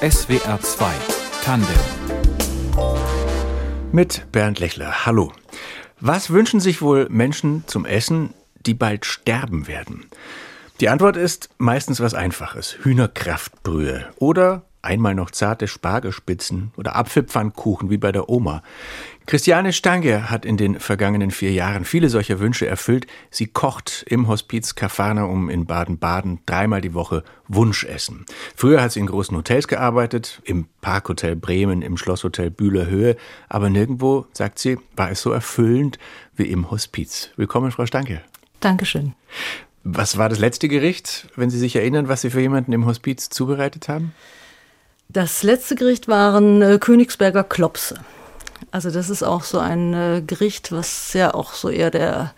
SWR 2 Tandem mit Bernd Lechler. Hallo. Was wünschen sich wohl Menschen zum Essen, die bald sterben werden? Die Antwort ist meistens was Einfaches. Hühnerkraftbrühe oder einmal noch zarte Spargelspitzen oder Apfelpfannkuchen wie bei der Oma. Christiane Stange hat in den vergangenen vier Jahren viele solcher Wünsche erfüllt. Sie kocht im Hospiz Kafarnaum in Baden-Baden dreimal die Woche Wunschessen. Früher hat sie in großen Hotels gearbeitet, im Parkhotel Bremen, im Schlosshotel Bühler Höhe, aber nirgendwo, sagt sie, war es so erfüllend wie im Hospiz. Willkommen, Frau Stanke. Dankeschön. Was war das letzte Gericht, wenn Sie sich erinnern, was Sie für jemanden im Hospiz zubereitet haben? Das letzte Gericht waren äh, Königsberger Klopse. Also das ist auch so ein äh, Gericht, was ja auch so eher der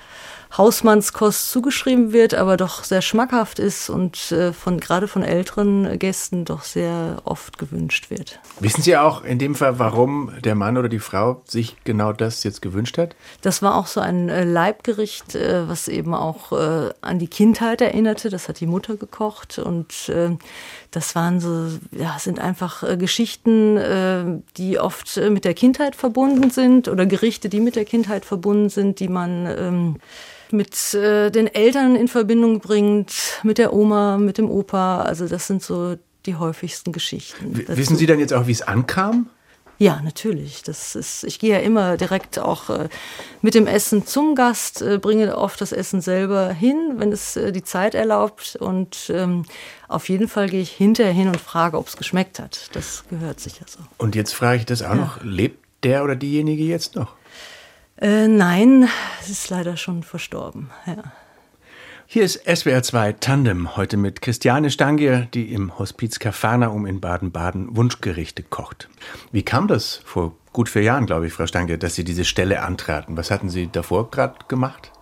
Hausmannskost zugeschrieben wird, aber doch sehr schmackhaft ist und äh, von gerade von älteren Gästen doch sehr oft gewünscht wird. Wissen Sie auch in dem Fall, warum der Mann oder die Frau sich genau das jetzt gewünscht hat? Das war auch so ein äh, Leibgericht, äh, was eben auch an die Kindheit erinnerte. Das hat die Mutter gekocht und das waren so, ja, sind einfach Geschichten, die oft mit der Kindheit verbunden sind oder Gerichte, die mit der Kindheit verbunden sind, die man ähm, mit äh, den Eltern in Verbindung bringt, mit der Oma, mit dem Opa. Also das sind so die häufigsten Geschichten. W wissen Sie dann jetzt auch, wie es ankam? Ja, natürlich. Das ist, ich gehe ja immer direkt auch äh, mit dem Essen zum Gast, äh, bringe oft das Essen selber hin, wenn es äh, die Zeit erlaubt. Und ähm, auf jeden Fall gehe ich hinterher hin und frage, ob es geschmeckt hat. Das gehört sicher so. Und jetzt frage ich das auch ja. noch, lebt der oder diejenige jetzt noch? Äh, nein, es ist leider schon verstorben. Ja. Hier ist SWR 2 Tandem, heute mit Christiane Stangier, die im Hospiz Kafarnaum in Baden-Baden Wunschgerichte kocht. Wie kam das vor gut vier Jahren, glaube ich, Frau Stangier, dass Sie diese Stelle antraten? Was hatten Sie davor gerade gemacht?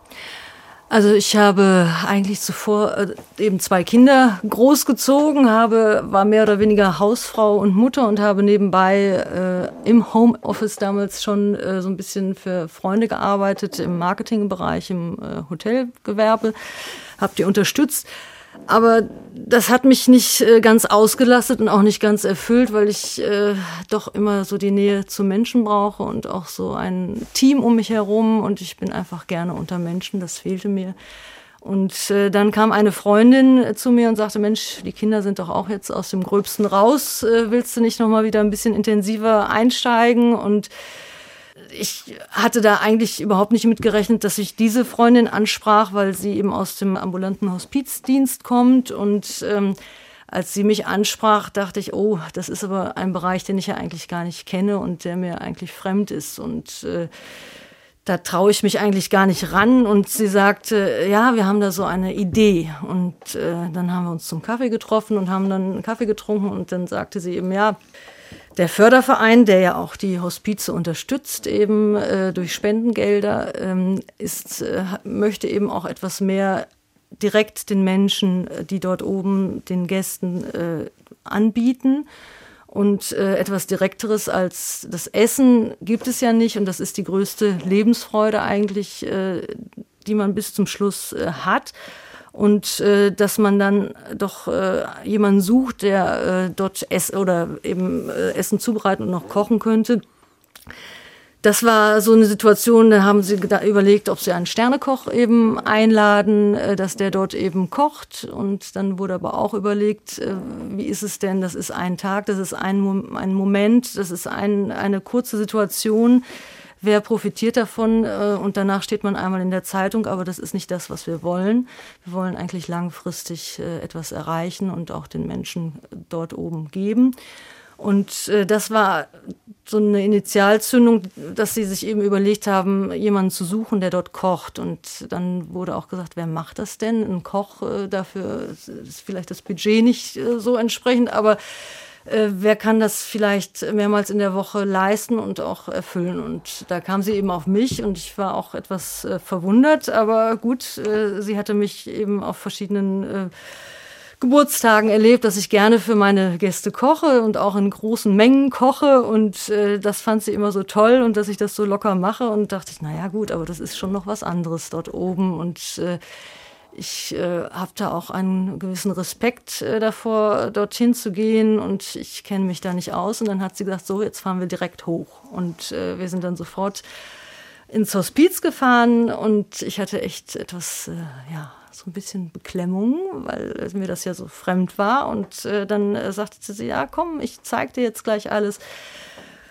Also ich habe eigentlich zuvor äh, eben zwei Kinder großgezogen, habe, war mehr oder weniger Hausfrau und Mutter und habe nebenbei äh, im Homeoffice damals schon äh, so ein bisschen für Freunde gearbeitet, im Marketingbereich, im äh, Hotelgewerbe, habe die unterstützt aber das hat mich nicht äh, ganz ausgelastet und auch nicht ganz erfüllt, weil ich äh, doch immer so die Nähe zu Menschen brauche und auch so ein Team um mich herum. Und ich bin einfach gerne unter Menschen, das fehlte mir. Und äh, dann kam eine Freundin äh, zu mir und sagte, Mensch, die Kinder sind doch auch jetzt aus dem Gröbsten raus. Äh, willst du nicht noch mal wieder ein bisschen intensiver einsteigen? Und ich hatte da eigentlich überhaupt nicht mitgerechnet, dass ich diese Freundin ansprach, weil sie eben aus dem ambulanten Hospizdienst kommt und ähm, als sie mich ansprach, dachte ich, oh, das ist aber ein Bereich, den ich ja eigentlich gar nicht kenne und der mir eigentlich fremd ist und äh, da traue ich mich eigentlich gar nicht ran. Und sie sagte, ja, wir haben da so eine Idee. Und äh, dann haben wir uns zum Kaffee getroffen und haben dann einen Kaffee getrunken. Und dann sagte sie eben, ja, der Förderverein, der ja auch die Hospize unterstützt, eben äh, durch Spendengelder, ähm, ist, äh, möchte eben auch etwas mehr direkt den Menschen, äh, die dort oben den Gästen äh, anbieten. Und äh, etwas Direkteres als das Essen gibt es ja nicht. Und das ist die größte Lebensfreude eigentlich, äh, die man bis zum Schluss hat und äh, dass man dann doch äh, jemanden sucht, der äh, dort Ess oder eben äh, Essen zubereiten und noch kochen könnte. Das war so eine Situation, da haben sie überlegt, ob sie einen Sternekoch eben einladen, äh, dass der dort eben kocht. Und dann wurde aber auch überlegt, äh, wie ist es denn, das ist ein Tag, das ist ein, ein Moment, das ist ein, eine kurze Situation wer profitiert davon äh, und danach steht man einmal in der Zeitung, aber das ist nicht das, was wir wollen. Wir wollen eigentlich langfristig äh, etwas erreichen und auch den Menschen dort oben geben. Und äh, das war so eine Initialzündung, dass sie sich eben überlegt haben, jemanden zu suchen, der dort kocht. Und dann wurde auch gesagt, wer macht das denn? Ein Koch, äh, dafür ist vielleicht das Budget nicht äh, so entsprechend, aber äh, wer kann das vielleicht mehrmals in der Woche leisten und auch erfüllen. Und da kam sie eben auf mich und ich war auch etwas äh, verwundert, aber gut, äh, sie hatte mich eben auf verschiedenen äh, Geburtstagen erlebt, dass ich gerne für meine Gäste koche und auch in großen Mengen koche. Und äh, das fand sie immer so toll und dass ich das so locker mache. Und dachte ich, naja gut, aber das ist schon noch was anderes dort oben. Und äh, ich äh, habe da auch einen gewissen Respekt äh, davor, dorthin zu gehen und ich kenne mich da nicht aus. Und dann hat sie gesagt, so, jetzt fahren wir direkt hoch. Und äh, wir sind dann sofort ins Hospiz gefahren und ich hatte echt etwas, äh, ja, so ein bisschen Beklemmung, weil mir das ja so fremd war. Und äh, dann äh, sagte sie, ja, komm, ich zeig dir jetzt gleich alles.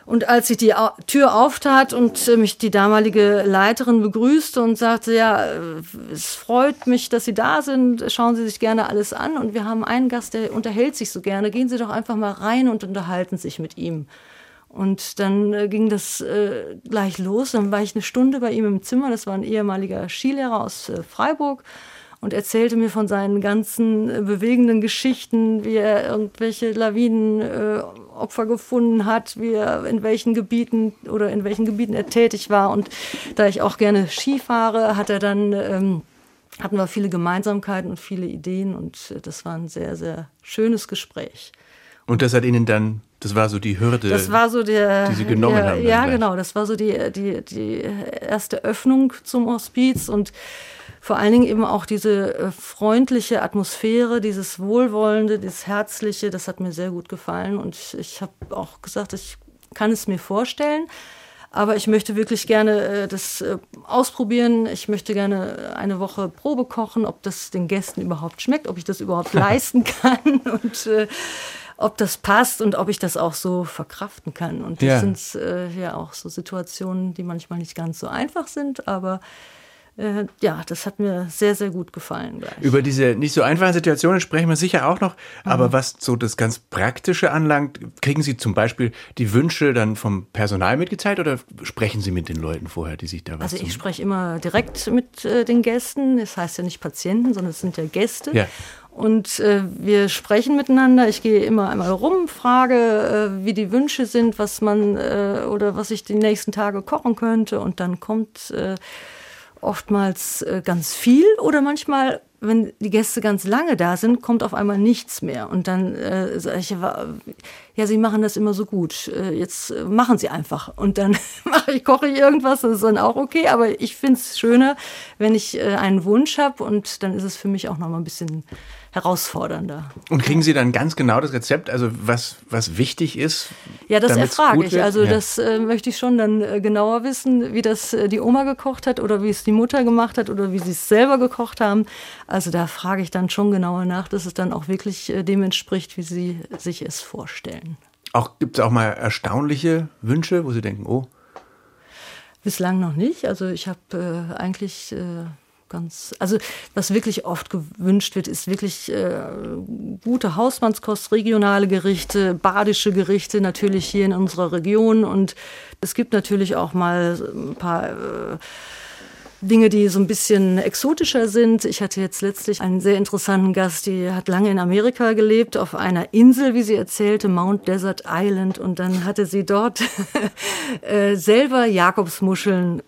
Und als ich die Tür auftat und äh, mich die damalige Leiterin begrüßte und sagte, ja, äh, es freut mich, dass Sie da sind, schauen Sie sich gerne alles an. Und wir haben einen Gast, der unterhält sich so gerne. Gehen Sie doch einfach mal rein und unterhalten sich mit ihm. Und dann äh, ging das gleich los. Dann war ich eine Stunde bei ihm im Zimmer. Das war ein ehemaliger Skilehrer aus Freiburg und erzählte mir von seinen ganzen bewegenden Geschichten, wie er irgendwelche Lawinenopfer äh, gefunden hat, wie er in welchen Gebieten oder in welchen Gebieten er tätig war. Und da ich auch gerne Ski fahre, hat er dann ähm, hatten wir viele Gemeinsamkeiten und viele Ideen und äh, das war ein sehr, sehr schönes Gespräch. Und das hat Ihnen dann, das war so die Hürde, das war so der, die Sie genommen der, haben. Ja, gleich. genau, das war so die, die, die erste Öffnung zum Hospiz und vor allen Dingen eben auch diese äh, freundliche Atmosphäre, dieses Wohlwollende, dieses Herzliche, das hat mir sehr gut gefallen. Und ich habe auch gesagt, ich kann es mir vorstellen. Aber ich möchte wirklich gerne äh, das äh, ausprobieren. Ich möchte gerne eine Woche Probe kochen, ob das den Gästen überhaupt schmeckt, ob ich das überhaupt leisten kann und äh, ob das passt und ob ich das auch so verkraften kann. Und das ja. sind äh, ja auch so Situationen, die manchmal nicht ganz so einfach sind, aber äh, ja, das hat mir sehr, sehr gut gefallen. Gleich. Über diese nicht so einfachen Situationen sprechen wir sicher auch noch. Mhm. Aber was so das ganz Praktische anlangt, kriegen Sie zum Beispiel die Wünsche dann vom Personal mitgeteilt oder sprechen Sie mit den Leuten vorher, die sich da was Also ich spreche immer direkt mit äh, den Gästen. Das heißt ja nicht Patienten, sondern es sind ja Gäste. Ja. Und äh, wir sprechen miteinander. Ich gehe immer einmal rum, frage, äh, wie die Wünsche sind, was man äh, oder was ich die nächsten Tage kochen könnte. Und dann kommt äh, oftmals äh, ganz viel oder manchmal, wenn die Gäste ganz lange da sind, kommt auf einmal nichts mehr. Und dann äh, sage ich, ja, Sie machen das immer so gut. Äh, jetzt äh, machen Sie einfach. Und dann mache ich, koche ich irgendwas, das ist dann auch okay. Aber ich finde es schöner, wenn ich äh, einen Wunsch habe und dann ist es für mich auch noch mal ein bisschen herausfordernder. Und kriegen Sie dann ganz genau das Rezept, also was, was wichtig ist? Ja, das erfrage ich. Also ja. das äh, möchte ich schon dann äh, genauer wissen, wie das äh, die Oma gekocht hat oder wie es die Mutter gemacht hat oder wie sie es selber gekocht haben. Also da frage ich dann schon genauer nach, dass es dann auch wirklich dem entspricht, wie sie sich es vorstellen. Auch gibt es auch mal erstaunliche Wünsche, wo Sie denken, oh. Bislang noch nicht. Also ich habe äh, eigentlich äh, ganz, also was wirklich oft gewünscht wird, ist wirklich äh, gute Hausmannskost, regionale Gerichte, badische Gerichte natürlich hier in unserer Region und es gibt natürlich auch mal ein paar äh, Dinge, die so ein bisschen exotischer sind. Ich hatte jetzt letztlich einen sehr interessanten Gast, die hat lange in Amerika gelebt, auf einer Insel, wie sie erzählte, Mount Desert Island. Und dann hatte sie dort äh, selber Jakobsmuscheln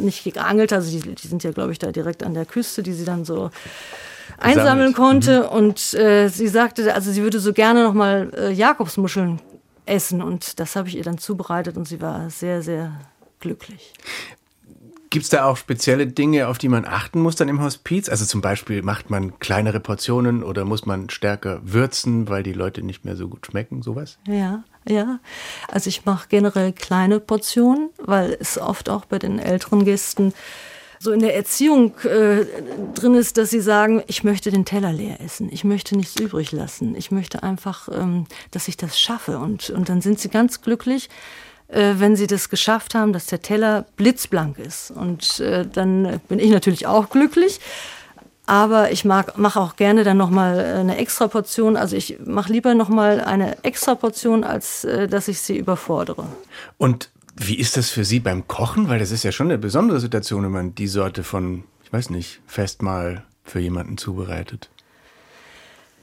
nicht geangelt, also die, die sind ja, glaube ich, da direkt an der Küste, die sie dann so einsammeln konnte. Mhm. Und äh, sie sagte, also sie würde so gerne nochmal äh, Jakobsmuscheln essen. Und das habe ich ihr dann zubereitet und sie war sehr, sehr glücklich. Gibt es da auch spezielle Dinge, auf die man achten muss dann im Hospiz? Also zum Beispiel macht man kleinere Portionen oder muss man stärker würzen, weil die Leute nicht mehr so gut schmecken, sowas? Ja, ja. Also ich mache generell kleine Portionen, weil es oft auch bei den älteren Gästen so in der Erziehung äh, drin ist, dass sie sagen, ich möchte den Teller leer essen, ich möchte nichts übrig lassen, ich möchte einfach, ähm, dass ich das schaffe. Und, und dann sind sie ganz glücklich, äh, wenn sie das geschafft haben, dass der Teller blitzblank ist. Und äh, dann bin ich natürlich auch glücklich. Aber ich mache auch gerne dann nochmal eine extra Portion. Also ich mache lieber nochmal eine extra Portion, als äh, dass ich sie überfordere. Und wie ist das für Sie beim Kochen? Weil das ist ja schon eine besondere Situation, wenn man die Sorte von, ich weiß nicht, Festmahl für jemanden zubereitet.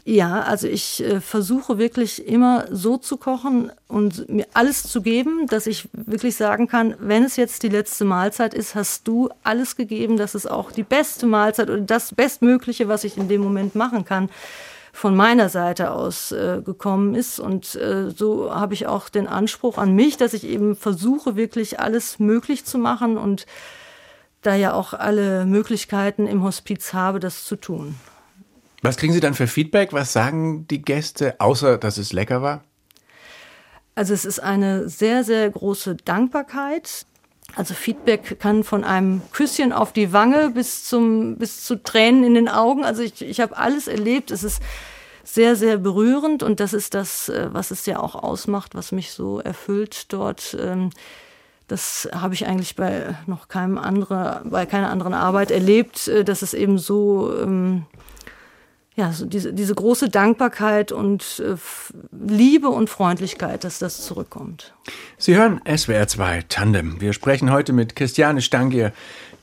Ja, also ich äh, versuche wirklich immer so zu kochen und mir alles zu geben, dass ich wirklich sagen kann, wenn es jetzt die letzte Mahlzeit ist, hast du alles gegeben, dass es auch die beste Mahlzeit oder das Bestmögliche, was ich in dem Moment machen kann, von meiner Seite aus äh, gekommen ist. Und äh, so habe ich auch den Anspruch an mich, dass ich eben versuche, wirklich alles möglich zu machen und da ja auch alle Möglichkeiten im Hospiz habe, das zu tun. Was kriegen Sie dann für Feedback? Was sagen die Gäste, außer dass es lecker war? Also es ist eine sehr, sehr große Dankbarkeit. Also Feedback kann von einem Küsschen auf die Wange bis zum bis zu Tränen in den Augen. Also ich, ich habe alles erlebt. Es ist sehr, sehr berührend und das ist das, äh, was es ja auch ausmacht, was mich so erfüllt dort. Ähm, das habe ich eigentlich bei noch keinem anderen, bei keiner anderen Arbeit erlebt, äh, dass es eben so ähm, ja, so diese, diese große Dankbarkeit und äh, Liebe und Freundlichkeit, dass das zurückkommt. Sie hören SWR 2 Tandem. Wir sprechen heute mit Christiane Stangier,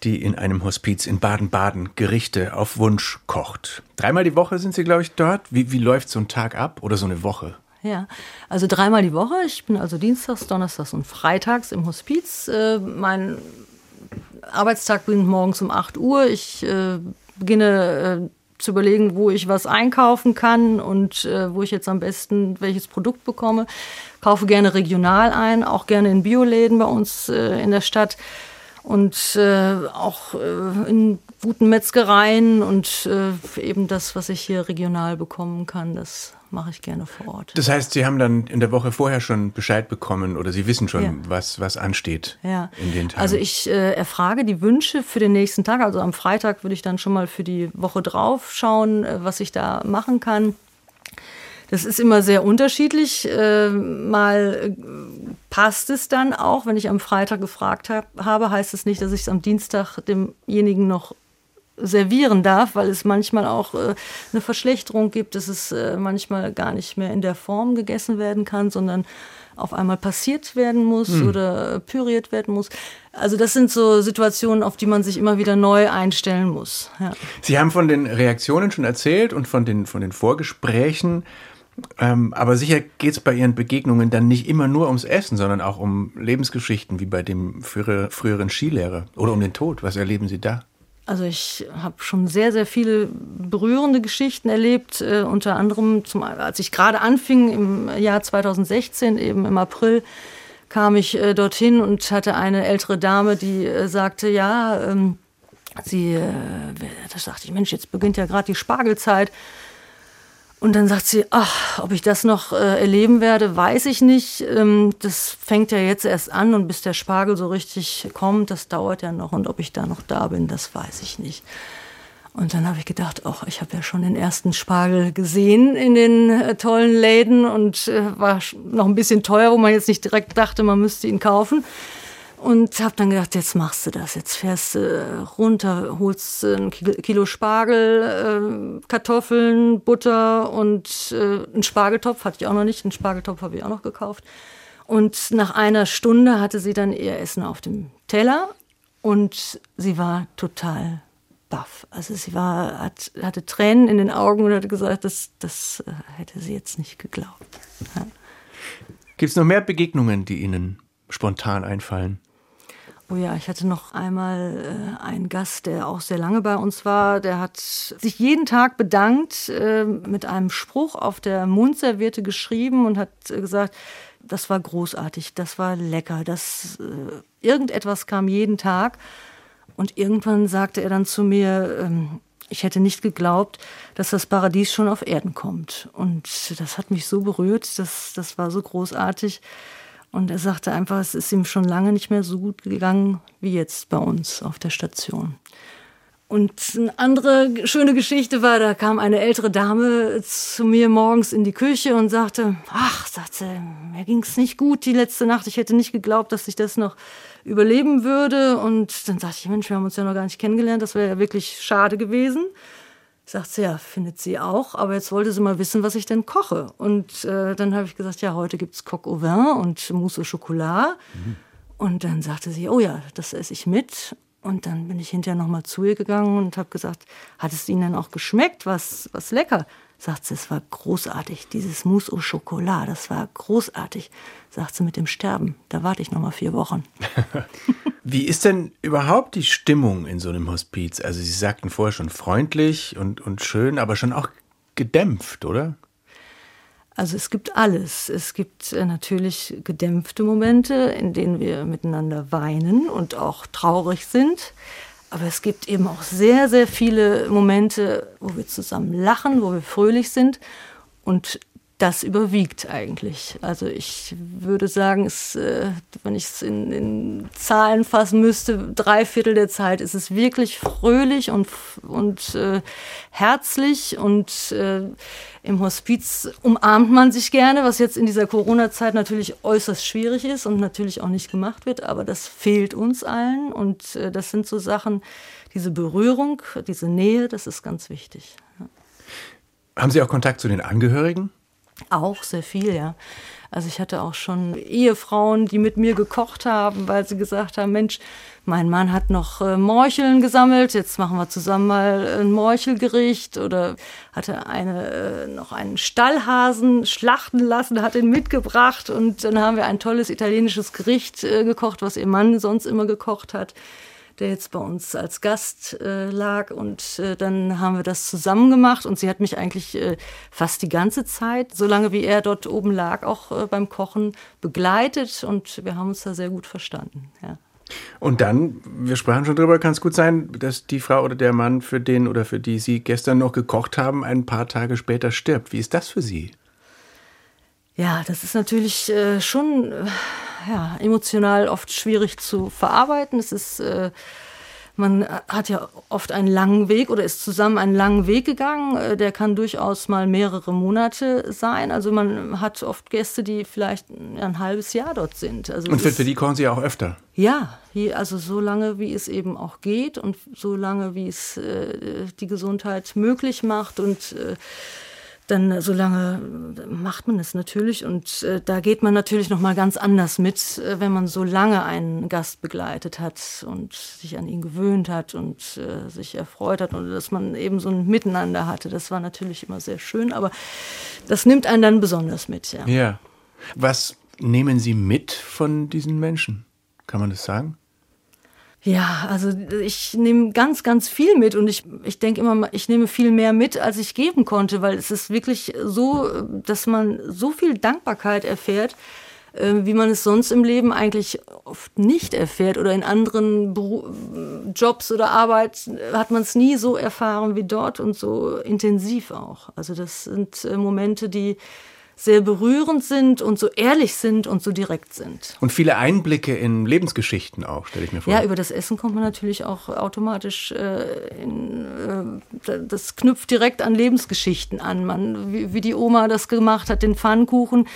die in einem Hospiz in Baden-Baden Gerichte auf Wunsch kocht. Dreimal die Woche sind Sie, glaube ich, dort. Wie, wie läuft so ein Tag ab oder so eine Woche? Ja, also dreimal die Woche. Ich bin also Dienstags, Donnerstags und Freitags im Hospiz. Äh, mein Arbeitstag beginnt morgens um 8 Uhr. Ich äh, beginne äh, zu überlegen, wo ich was einkaufen kann und äh, wo ich jetzt am besten welches Produkt bekomme. Kaufe gerne regional ein, auch gerne in Bioläden bei uns äh, in der Stadt und äh, auch äh, in guten Metzgereien und äh, eben das, was ich hier regional bekommen kann, das mache ich gerne vor Ort. Das heißt, Sie haben dann in der Woche vorher schon Bescheid bekommen oder Sie wissen schon, ja. was, was ansteht ja. in den Tagen? Also ich äh, erfrage die Wünsche für den nächsten Tag. Also am Freitag würde ich dann schon mal für die Woche drauf schauen, äh, was ich da machen kann. Das ist immer sehr unterschiedlich. Äh, mal äh, passt es dann auch, wenn ich am Freitag gefragt hab, habe, heißt es nicht, dass ich es am Dienstag demjenigen noch servieren darf, weil es manchmal auch äh, eine Verschlechterung gibt, dass es äh, manchmal gar nicht mehr in der Form gegessen werden kann, sondern auf einmal passiert werden muss hm. oder püriert werden muss. Also das sind so Situationen, auf die man sich immer wieder neu einstellen muss. Ja. Sie haben von den Reaktionen schon erzählt und von den, von den Vorgesprächen. Ähm, aber sicher geht es bei Ihren Begegnungen dann nicht immer nur ums Essen, sondern auch um Lebensgeschichten, wie bei dem früheren Skilehrer oder um den Tod. Was erleben Sie da? Also ich habe schon sehr, sehr viele berührende Geschichten erlebt, äh, unter anderem, zum, als ich gerade anfing im Jahr 2016, eben im April, kam ich äh, dorthin und hatte eine ältere Dame, die äh, sagte, ja, ähm, sie, äh, da sagte ich, Mensch, jetzt beginnt ja gerade die Spargelzeit. Und dann sagt sie, ach, ob ich das noch äh, erleben werde, weiß ich nicht. Ähm, das fängt ja jetzt erst an und bis der Spargel so richtig kommt, das dauert ja noch. Und ob ich da noch da bin, das weiß ich nicht. Und dann habe ich gedacht, ach, ich habe ja schon den ersten Spargel gesehen in den äh, tollen Läden und äh, war noch ein bisschen teuer, wo man jetzt nicht direkt dachte, man müsste ihn kaufen. Und habe dann gedacht, jetzt machst du das. Jetzt fährst du runter, holst ein Kilo Spargel, äh, Kartoffeln, Butter und äh, einen Spargeltopf. Hatte ich auch noch nicht. Einen Spargeltopf habe ich auch noch gekauft. Und nach einer Stunde hatte sie dann ihr Essen auf dem Teller und sie war total baff. Also sie war, hat, hatte Tränen in den Augen und hat gesagt, das, das äh, hätte sie jetzt nicht geglaubt. Ja. Gibt es noch mehr Begegnungen, die Ihnen spontan einfallen? Oh ja, ich hatte noch einmal äh, einen Gast, der auch sehr lange bei uns war. Der hat sich jeden Tag bedankt, äh, mit einem Spruch auf der Mundserviette geschrieben und hat äh, gesagt, das war großartig, das war lecker, das äh, irgendetwas kam jeden Tag. Und irgendwann sagte er dann zu mir, ähm, ich hätte nicht geglaubt, dass das Paradies schon auf Erden kommt. Und das hat mich so berührt, das, das war so großartig. Und er sagte einfach, es ist ihm schon lange nicht mehr so gut gegangen wie jetzt bei uns auf der Station. Und eine andere schöne Geschichte war, da kam eine ältere Dame zu mir morgens in die Küche und sagte, ach, sagte, mir ging es nicht gut die letzte Nacht. Ich hätte nicht geglaubt, dass ich das noch überleben würde. Und dann sagte ich, Mensch, wir haben uns ja noch gar nicht kennengelernt. Das wäre ja wirklich schade gewesen. Sagt sie, ja, findet sie auch, aber jetzt wollte sie mal wissen, was ich denn koche. Und äh, dann habe ich gesagt, ja, heute gibt es Coq au vin und Mousse au Chocolat. Mhm. Und dann sagte sie, oh ja, das esse ich mit. Und dann bin ich hinterher nochmal zu ihr gegangen und habe gesagt, hat es Ihnen denn auch geschmeckt? Was, was lecker? Sagt sie, es war großartig. Dieses Mousse au Chocolat, das war großartig. Sagt sie mit dem Sterben. Da warte ich noch mal vier Wochen. Wie ist denn überhaupt die Stimmung in so einem Hospiz? Also Sie sagten vorher schon freundlich und, und schön, aber schon auch gedämpft, oder? Also es gibt alles. Es gibt äh, natürlich gedämpfte Momente, in denen wir miteinander weinen und auch traurig sind. Aber es gibt eben auch sehr, sehr viele Momente, wo wir zusammen lachen, wo wir fröhlich sind. Und das überwiegt eigentlich. Also ich würde sagen, es, äh, wenn ich es in, in, Zahlen fassen müsste, drei Viertel der Zeit ist es wirklich fröhlich und, und äh, herzlich und äh, im Hospiz umarmt man sich gerne, was jetzt in dieser Corona-Zeit natürlich äußerst schwierig ist und natürlich auch nicht gemacht wird, aber das fehlt uns allen und äh, das sind so Sachen, diese Berührung, diese Nähe, das ist ganz wichtig. Ja. Haben Sie auch Kontakt zu den Angehörigen? Auch sehr viel, ja. Also ich hatte auch schon Ehefrauen, die mit mir gekocht haben, weil sie gesagt haben, Mensch, mein Mann hat noch äh, Morcheln gesammelt, jetzt machen wir zusammen mal ein Morchelgericht. Oder hatte eine, äh, noch einen Stallhasen schlachten lassen, hat ihn mitgebracht. Und dann haben wir ein tolles italienisches Gericht äh, gekocht, was ihr Mann sonst immer gekocht hat der jetzt bei uns als Gast äh, lag. Und äh, dann haben wir das zusammen gemacht. Und sie hat mich eigentlich äh, fast die ganze Zeit, solange wie er dort oben lag, auch äh, beim Kochen begleitet. Und wir haben uns da sehr gut verstanden. Ja. Und dann, wir sprachen schon drüber, kann es gut sein, dass die Frau oder der Mann, für den oder für die Sie gestern noch gekocht haben, ein paar Tage später stirbt. Wie ist das für Sie? Ja, das ist natürlich äh, schon äh, ja, emotional oft schwierig zu verarbeiten. Es ist, äh, man hat ja oft einen langen Weg oder ist zusammen einen langen Weg gegangen. Äh, der kann durchaus mal mehrere Monate sein. Also man hat oft Gäste, die vielleicht ein halbes Jahr dort sind. Also und für, für die kochen Sie auch öfter? Ja, also so lange, wie es eben auch geht und so lange, wie es äh, die Gesundheit möglich macht und äh, dann so lange macht man es natürlich und äh, da geht man natürlich noch mal ganz anders mit, äh, wenn man so lange einen Gast begleitet hat und sich an ihn gewöhnt hat und äh, sich erfreut hat und dass man eben so ein Miteinander hatte. Das war natürlich immer sehr schön, aber das nimmt einen dann besonders mit. Ja. ja. Was nehmen Sie mit von diesen Menschen? Kann man das sagen? Ja, also ich nehme ganz, ganz viel mit und ich, ich denke immer, ich nehme viel mehr mit, als ich geben konnte, weil es ist wirklich so, dass man so viel Dankbarkeit erfährt, äh, wie man es sonst im Leben eigentlich oft nicht erfährt oder in anderen Beru Jobs oder Arbeit hat man es nie so erfahren wie dort und so intensiv auch. Also das sind äh, Momente, die sehr berührend sind und so ehrlich sind und so direkt sind. Und viele Einblicke in Lebensgeschichten auch, stelle ich mir vor. Ja, über das Essen kommt man natürlich auch automatisch äh, in, äh, das knüpft direkt an Lebensgeschichten an. Man, wie, wie die Oma das gemacht hat, den Pfannkuchen.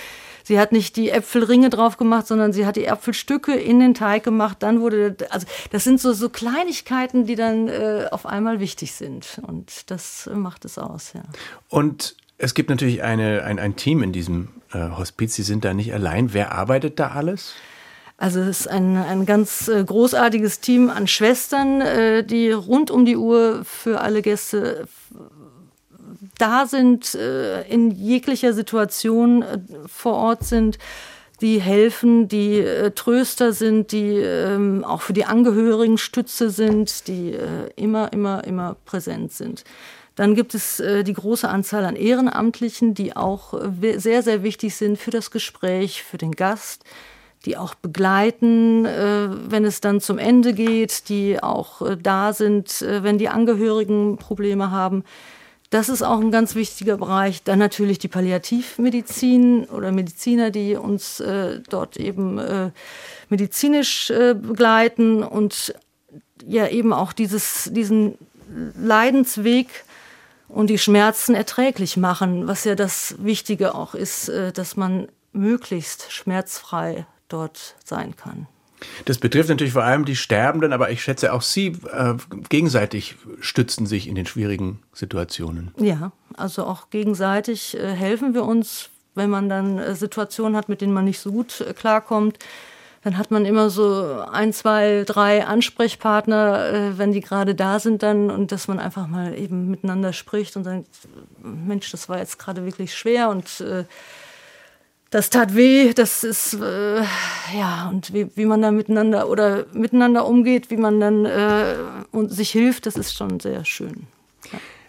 Sie hat nicht die Äpfelringe drauf gemacht, sondern sie hat die Äpfelstücke in den Teig gemacht. Dann wurde, also das sind so, so Kleinigkeiten, die dann äh, auf einmal wichtig sind. Und das macht es aus, ja. Und es gibt natürlich eine, ein, ein Team in diesem äh, Hospiz. Sie sind da nicht allein. Wer arbeitet da alles? Also es ist ein, ein ganz äh, großartiges Team an Schwestern, äh, die rund um die Uhr für alle Gäste da sind, äh, in jeglicher Situation äh, vor Ort sind, die helfen, die äh, Tröster sind, die ähm, auch für die Angehörigen Stütze sind, die immer, immer, immer präsent sind. Dann gibt es äh, die große Anzahl an Ehrenamtlichen, die auch äh, sehr, sehr wichtig sind für das Gespräch, für den Gast, die auch begleiten, äh, wenn es dann zum Ende geht, die auch äh, da sind, äh, wenn die Angehörigen Probleme haben. Das ist auch ein ganz wichtiger Bereich. Dann natürlich die Palliativmedizin oder Mediziner, die uns äh, dort eben medizinisch begleiten und ja eben auch dieses, diesen Leidensweg und die Schmerzen erträglich machen, was ja das Wichtige auch ist, äh, dass man möglichst schmerzfrei dort sein kann. Das betrifft natürlich vor allem die Sterbenden, aber ich schätze auch Sie äh, gegenseitig stützen sich in den schwierigen Situationen. Ja, also auch gegenseitig äh, helfen wir uns, wenn man dann äh, Situationen hat, mit denen man nicht so gut äh, klarkommt dann hat man immer so ein, zwei, drei Ansprechpartner, äh, wenn die gerade da sind dann und dass man einfach mal eben miteinander spricht und sagt, Mensch, das war jetzt gerade wirklich schwer und äh, das tat weh, das ist äh, ja und wie, wie man da miteinander oder miteinander umgeht, wie man dann äh, und sich hilft, das ist schon sehr schön.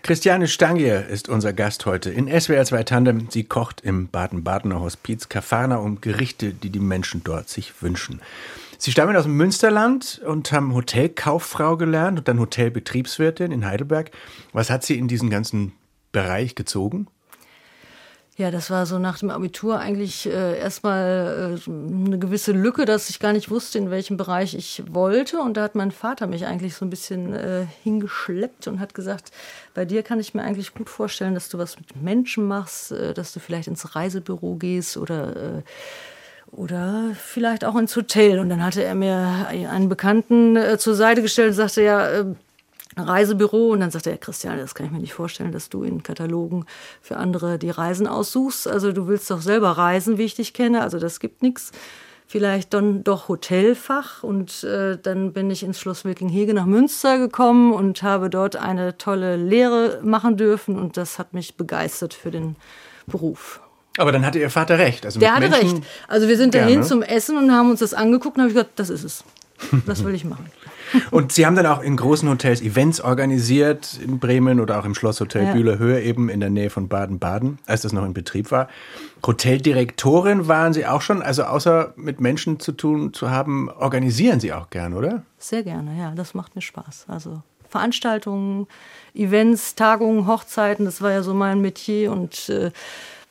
Christiane Stangier ist unser Gast heute in SWR 2 Tandem. Sie kocht im Baden-Badener Hospiz Kafana um Gerichte, die die Menschen dort sich wünschen. Sie stammen aus dem Münsterland und haben Hotelkauffrau gelernt und dann Hotelbetriebswirtin in Heidelberg. Was hat Sie in diesen ganzen Bereich gezogen? Ja, das war so nach dem Abitur eigentlich äh, erstmal äh, eine gewisse Lücke, dass ich gar nicht wusste, in welchem Bereich ich wollte. Und da hat mein Vater mich eigentlich so ein bisschen äh, hingeschleppt und hat gesagt, bei dir kann ich mir eigentlich gut vorstellen, dass du was mit Menschen machst, äh, dass du vielleicht ins Reisebüro gehst oder äh, oder vielleicht auch ins Hotel. Und dann hatte er mir einen Bekannten äh, zur Seite gestellt und sagte, ja, äh, Reisebüro. Und dann sagte er, Christian, das kann ich mir nicht vorstellen, dass du in Katalogen für andere die Reisen aussuchst. Also du willst doch selber reisen, wie ich dich kenne. Also das gibt nichts. Vielleicht dann doch Hotelfach. Und äh, dann bin ich ins Schloss Wilkinghege nach Münster gekommen und habe dort eine tolle Lehre machen dürfen. Und das hat mich begeistert für den Beruf. Aber dann hatte Ihr Vater recht. Also Der hatte Menschen recht. Also wir sind dahin zum Essen und haben uns das angeguckt und habe ich gesagt, das ist es. Das will ich machen. Und Sie haben dann auch in großen Hotels Events organisiert, in Bremen oder auch im Schlosshotel ja. Bühler-Höhe, eben in der Nähe von Baden-Baden, als das noch in Betrieb war. Hoteldirektorin waren Sie auch schon, also außer mit Menschen zu tun zu haben, organisieren Sie auch gern, oder? Sehr gerne, ja, das macht mir Spaß. Also Veranstaltungen, Events, Tagungen, Hochzeiten, das war ja so mein Metier und äh,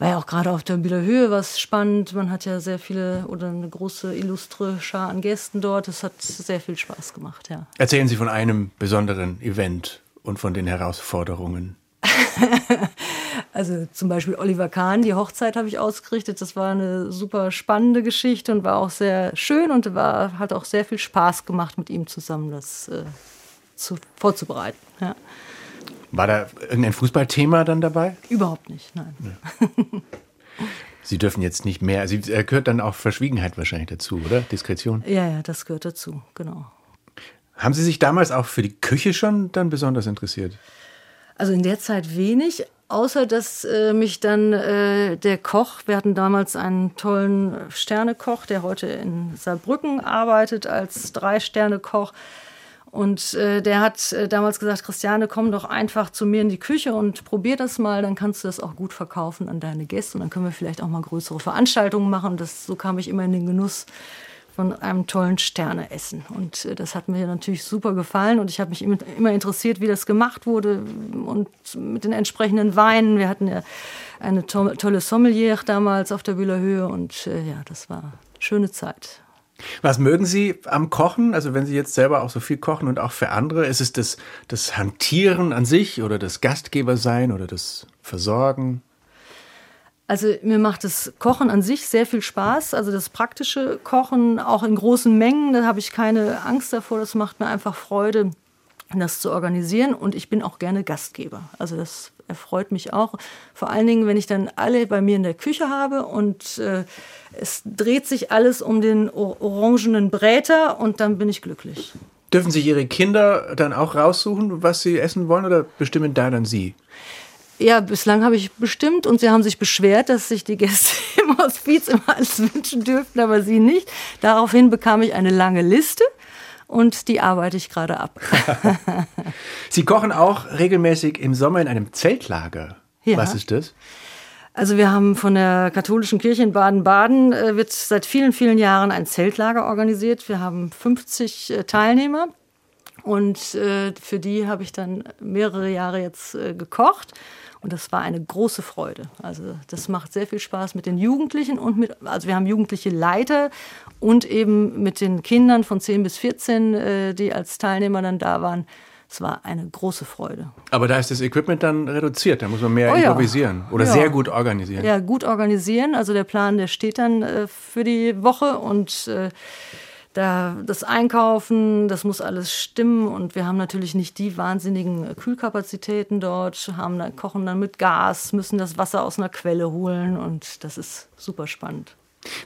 war ja auch gerade auf der Bieler Höhe was spannend. Man hat ja sehr viele oder eine große illustre Schar an Gästen dort. Es hat sehr viel Spaß gemacht, ja. Erzählen Sie von einem besonderen Event und von den Herausforderungen. also zum Beispiel Oliver Kahn, die Hochzeit habe ich ausgerichtet. Das war eine super spannende Geschichte und war auch sehr schön und war, hat auch sehr viel Spaß gemacht, mit ihm zusammen das äh, zu, vorzubereiten. Ja. War da irgendein Fußballthema dann dabei? Überhaupt nicht, nein. Ja. Sie dürfen jetzt nicht mehr. Sie äh, gehört dann auch Verschwiegenheit wahrscheinlich dazu, oder? Diskretion? Ja, ja, das gehört dazu, genau. Haben Sie sich damals auch für die Küche schon dann besonders interessiert? Also in der Zeit wenig, außer dass äh, mich dann äh, der Koch, wir hatten damals einen tollen Sternekoch, der heute in Saarbrücken arbeitet als Drei-Sterne-Koch, und äh, der hat äh, damals gesagt, Christiane, komm doch einfach zu mir in die Küche und probier das mal, dann kannst du das auch gut verkaufen an deine Gäste und dann können wir vielleicht auch mal größere Veranstaltungen machen. Das, so kam ich immer in den Genuss von einem tollen Sterneessen. Und äh, das hat mir natürlich super gefallen und ich habe mich immer, interessiert, wie das gemacht wurde und mit den entsprechenden Weinen. Wir hatten ja eine to tolle Sommelier damals auf der Bühler Höhe und äh, ja, das war eine schöne Zeit. Was mögen Sie am Kochen? Also wenn Sie jetzt selber auch so viel kochen und auch für andere, ist es das, das Hantieren an sich oder das Gastgebersein oder das Versorgen? Also mir macht das Kochen an sich sehr viel Spaß. Also das praktische Kochen auch in großen Mengen, da habe ich keine Angst davor. Das macht mir einfach Freude, das zu organisieren. Und ich bin auch gerne Gastgeber. Also das erfreut mich auch. Vor allen Dingen, wenn ich dann alle bei mir in der Küche habe und äh, es dreht sich alles um den orangenen Bräter und dann bin ich glücklich. Dürfen sich Ihre Kinder dann auch raussuchen, was sie essen wollen oder bestimmen da dann Sie? Ja, bislang habe ich bestimmt und sie haben sich beschwert, dass sich die Gäste im Hospiz immer alles wünschen dürften, aber sie nicht. Daraufhin bekam ich eine lange Liste und die arbeite ich gerade ab. Sie kochen auch regelmäßig im Sommer in einem Zeltlager. Ja. Was ist das? Also wir haben von der katholischen Kirche in Baden-Baden äh, wird seit vielen, vielen Jahren ein Zeltlager organisiert. Wir haben 50 äh, Teilnehmer und äh, für die habe ich dann mehrere Jahre jetzt äh, gekocht. Und das war eine große Freude. Also das macht sehr viel Spaß mit den Jugendlichen und mit, also wir haben jugendliche Leiter und eben mit den Kindern von 10 bis 14, äh, die als Teilnehmer dann da waren. Es war eine große Freude. Aber da ist das Equipment dann reduziert, da muss man mehr oh ja. improvisieren oder ja. sehr gut organisieren. Ja, gut organisieren. Also der Plan, der steht dann äh, für die Woche und äh, da das Einkaufen, das muss alles stimmen und wir haben natürlich nicht die wahnsinnigen Kühlkapazitäten dort, haben dann, kochen dann mit Gas, müssen das Wasser aus einer Quelle holen und das ist super spannend.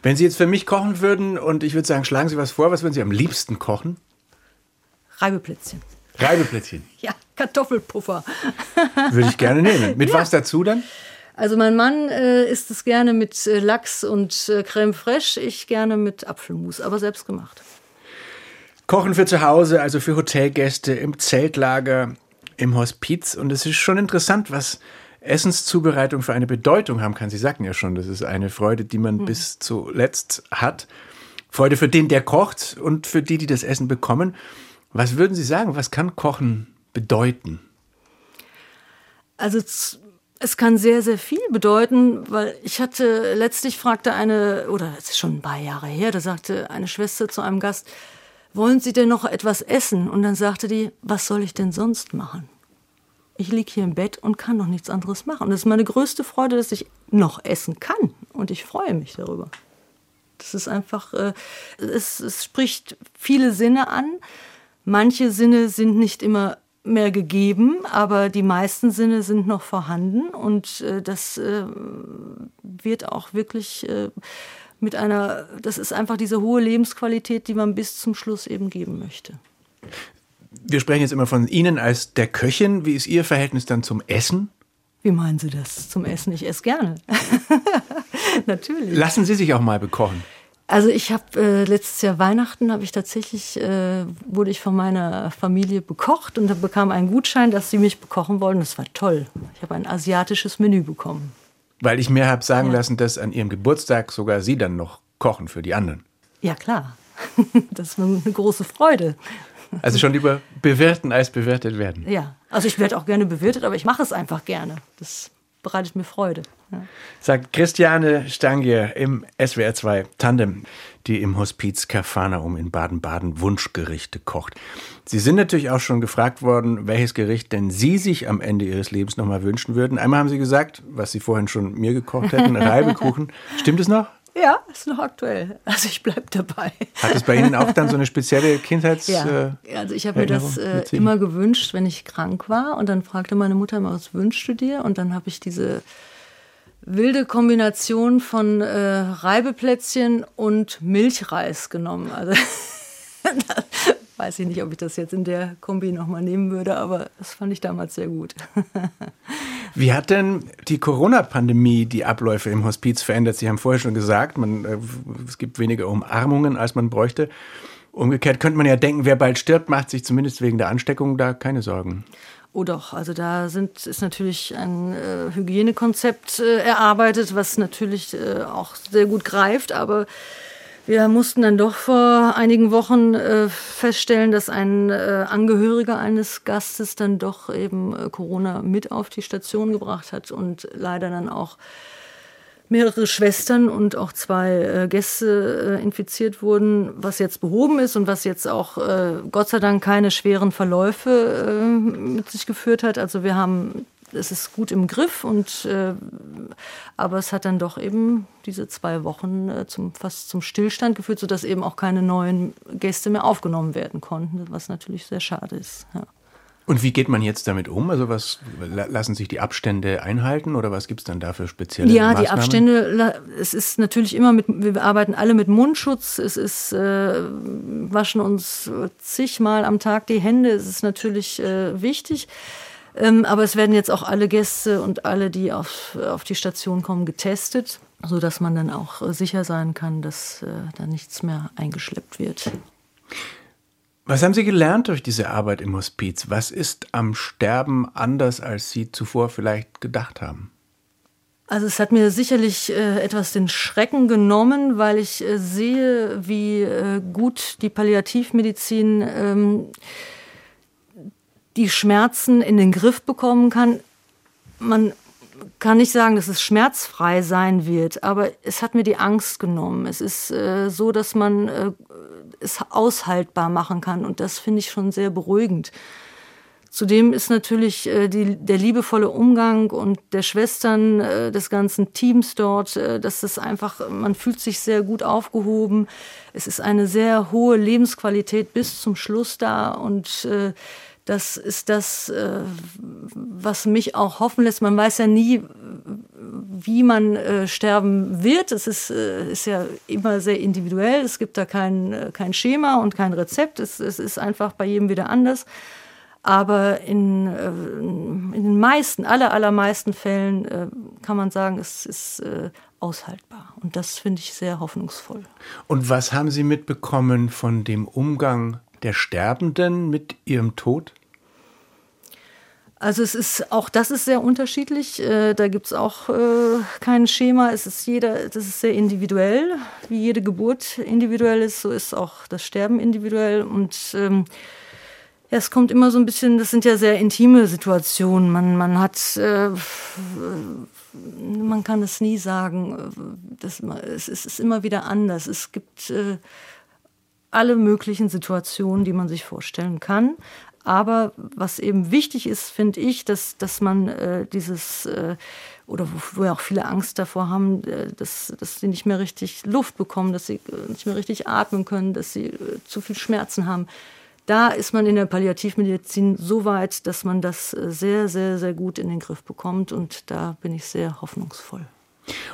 Wenn Sie jetzt für mich kochen würden und ich würde sagen, schlagen Sie was vor, was würden Sie am liebsten kochen? Reibeplätzchen. Reibeplätzchen? Ja, Kartoffelpuffer. Würde ich gerne nehmen. Mit ja. was dazu dann? Also mein Mann äh, isst es gerne mit äh, Lachs und äh, Creme fraiche, ich gerne mit Apfelmus, aber selbst gemacht. Kochen für zu Hause, also für Hotelgäste im Zeltlager. im Hospiz und es ist schon interessant, was Essenszubereitung für eine Bedeutung haben kann. Sie sagten ja schon, das ist eine Freude, die man mhm. bis zuletzt hat. Freude für den, der kocht und für die, die das Essen bekommen. Was würden Sie sagen, was kann Kochen bedeuten? Also es kann sehr, sehr viel bedeuten, weil ich hatte, letztlich fragte eine, oder es ist schon ein paar Jahre her, da sagte eine Schwester zu einem Gast, wollen Sie denn noch etwas essen? Und dann sagte die, was soll ich denn sonst machen? Ich liege hier im Bett und kann noch nichts anderes machen. Und das ist meine größte Freude, dass ich noch essen kann. Und ich freue mich darüber. Das ist einfach, äh, es, es spricht viele Sinne an. Manche Sinne sind nicht immer mehr gegeben, aber die meisten Sinne sind noch vorhanden und äh, das äh, wird auch wirklich äh, mit einer, das ist einfach diese hohe Lebensqualität, die man bis zum Schluss eben geben möchte. Wir sprechen jetzt immer von Ihnen als der Köchin. Wie ist Ihr Verhältnis dann zum Essen? Wie meinen Sie das zum Essen? Ich esse gerne. Natürlich. Lassen Sie sich auch mal bekochen. Also ich habe äh, letztes Jahr Weihnachten habe ich tatsächlich äh, wurde ich von meiner Familie bekocht und bekam einen Gutschein, dass sie mich bekochen wollen. Das war toll. Ich habe ein asiatisches Menü bekommen. Weil ich mir habe sagen ja. lassen, dass an ihrem Geburtstag sogar Sie dann noch kochen für die anderen. Ja klar, das war eine große Freude. Also schon lieber bewirten als bewertet werden. Ja, also ich werde auch gerne bewirtet, aber ich mache es einfach gerne. Das bereitet mir Freude. Ja. Sagt Christiane Stangier im SWR 2 Tandem, die im Hospiz Kafanaum in Baden-Baden Wunschgerichte kocht. Sie sind natürlich auch schon gefragt worden, welches Gericht denn Sie sich am Ende Ihres Lebens nochmal wünschen würden. Einmal haben Sie gesagt, was Sie vorhin schon mir gekocht hätten, Reibekuchen. Stimmt es noch? Ja, ist noch aktuell. Also ich bleibe dabei. Hat es bei Ihnen auch dann so eine spezielle Kindheits... Ja, äh, also ich habe mir das äh, immer gewünscht, wenn ich krank war. Und dann fragte meine Mutter immer, was wünschst du dir? Und dann habe ich diese wilde Kombination von äh, Reibeplätzchen und Milchreis genommen. Also weiß ich nicht, ob ich das jetzt in der Kombi nochmal nehmen würde, aber das fand ich damals sehr gut. Wie hat denn die Corona-Pandemie die Abläufe im Hospiz verändert? Sie haben vorher schon gesagt, man, äh, es gibt weniger Umarmungen, als man bräuchte. Umgekehrt könnte man ja denken, wer bald stirbt, macht sich zumindest wegen der Ansteckung da keine Sorgen. Oh doch, also da sind, ist natürlich ein äh, Hygienekonzept äh, erarbeitet, was natürlich äh, auch sehr gut greift, aber wir mussten dann doch vor einigen Wochen äh, feststellen, dass ein äh, Angehöriger eines Gastes dann doch eben äh, Corona mit auf die Station gebracht hat und leider dann auch mehrere Schwestern und auch zwei äh, Gäste äh, infiziert wurden, was jetzt behoben ist und was jetzt auch äh, Gott sei Dank keine schweren Verläufe mit sich geführt hat. Also wir haben es ist gut im Griff und äh, aber es hat dann doch eben diese zwei Wochen äh, zum, fast zum Stillstand geführt, sodass eben auch keine neuen Gäste mehr aufgenommen werden konnten, was natürlich sehr schade ist. Ja. Und wie geht man jetzt damit um? Also was lassen sich die Abstände einhalten oder was gibt es dann dafür spezielle ja, Maßnahmen? Ja, die Abstände, es ist natürlich immer mit, wir arbeiten alle mit Mundschutz, es ist, äh, waschen uns zigmal am Tag die Hände, es ist natürlich äh, wichtig. Ähm, aber es werden jetzt auch alle Gäste und alle, die auf, auf die Station kommen, getestet, sodass man dann auch äh, sicher sein kann, dass äh, da nichts mehr eingeschleppt wird. Was haben Sie gelernt durch diese Arbeit im Hospiz? Was ist am Sterben anders, als Sie zuvor vielleicht gedacht haben? Also es hat mir sicherlich äh, etwas den Schrecken genommen, weil ich äh, sehe, wie äh, gut die Palliativmedizin ähm, die Schmerzen in den Griff bekommen kann. Man kann nicht sagen, dass es schmerzfrei sein wird, aber es hat mir die Angst genommen. Es ist äh, so, dass man äh, es aushaltbar machen kann und das finde ich schon sehr beruhigend. Zudem ist natürlich äh, die, der liebevolle Umgang und der Schwestern äh, des ganzen Teams dort, äh, dass es einfach, man fühlt sich sehr gut aufgehoben. Es ist eine sehr hohe Lebensqualität bis zum Schluss da und äh, das ist das, äh, was mich auch hoffen lässt. Man weiß ja nie, wie man äh, sterben wird. Es ist, äh, ist ja immer sehr individuell. Es gibt da kein, kein Schema und kein Rezept. Es, es ist einfach bei jedem wieder anders. Aber in, in den meisten, aller, allermeisten Fällen kann man sagen, es ist aushaltbar. Und das finde ich sehr hoffnungsvoll. Und was haben Sie mitbekommen von dem Umgang der Sterbenden mit ihrem Tod? Also es ist auch das ist sehr unterschiedlich. Äh, da gibt es auch äh, kein Schema. Es ist jeder, das ist sehr individuell. Wie jede Geburt individuell ist, so ist auch das Sterben individuell. Und ähm, ja, es kommt immer so ein bisschen, das sind ja sehr intime Situationen. Man, man hat, äh, man kann es nie sagen. Das, es, ist immer wieder anders. Es gibt äh, alle möglichen Situationen, die man sich vorstellen kann. Aber was eben wichtig ist, finde ich, dass, dass man äh, dieses, äh, oder wo, wo ja auch viele Angst davor haben, äh, dass, dass sie nicht mehr richtig Luft bekommen, dass sie äh, nicht mehr richtig atmen können, dass sie äh, zu viel Schmerzen haben. Da ist man in der Palliativmedizin so weit, dass man das äh, sehr, sehr, sehr gut in den Griff bekommt. Und da bin ich sehr hoffnungsvoll.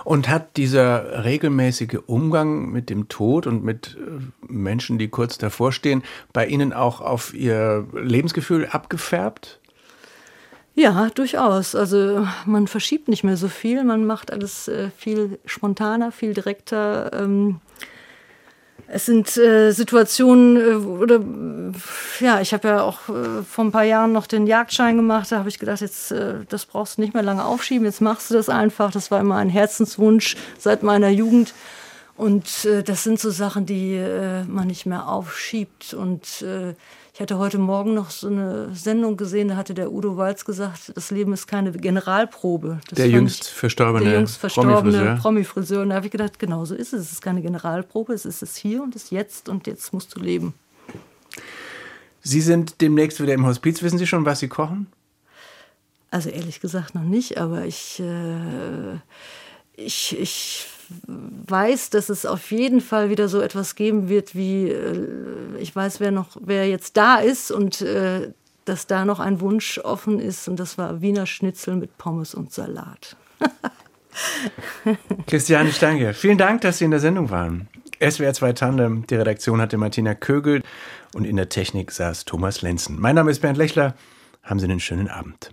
Und hat dieser regelmäßige Umgang mit dem Tod und mit äh, Menschen, die kurz davor stehen, bei Ihnen auch auf Ihr Lebensgefühl abgefärbt? Ja, durchaus. Also man verschiebt nicht mehr so viel, man macht alles äh, viel spontaner, viel direkter. Ähm, es sind äh, Situationen, äh, oder ja, ich habe ja auch äh, vor ein paar Jahren noch den Jagdschein gemacht. Da habe ich gedacht, jetzt äh, das brauchst du nicht mehr lange aufschieben, jetzt machst du das einfach. Das war immer ein Herzenswunsch seit meiner Jugend. Und äh, das sind so Sachen, die äh, man nicht mehr aufschiebt. Und äh, ich hatte heute Morgen noch so eine Sendung gesehen, da hatte der Udo Walz gesagt, das Leben ist keine Generalprobe. Das der jüngst verstorbene, der jüngst verstorbene Promi-Friseur. Und da habe ich gedacht, genau so ist es. Es ist keine Generalprobe, es ist es hier und es ist jetzt und jetzt musst du leben. Sie sind demnächst wieder im Hospiz. Wissen Sie schon, was Sie kochen? Also ehrlich gesagt noch nicht, aber ich, äh, ich, ich weiß, dass es auf jeden Fall wieder so etwas geben wird wie, äh, ich weiß, wer noch, wer jetzt da ist und äh, dass da noch ein Wunsch offen ist und das war Wiener Schnitzel mit Pommes und Salat. Christiane Stange, vielen Dank, dass Sie in der Sendung waren. SWR 2 Tandem, die Redaktion hatte Martina Kögel und in der Technik saß Thomas Lenzen. Mein Name ist Bernd Lechler. Haben Sie einen schönen Abend.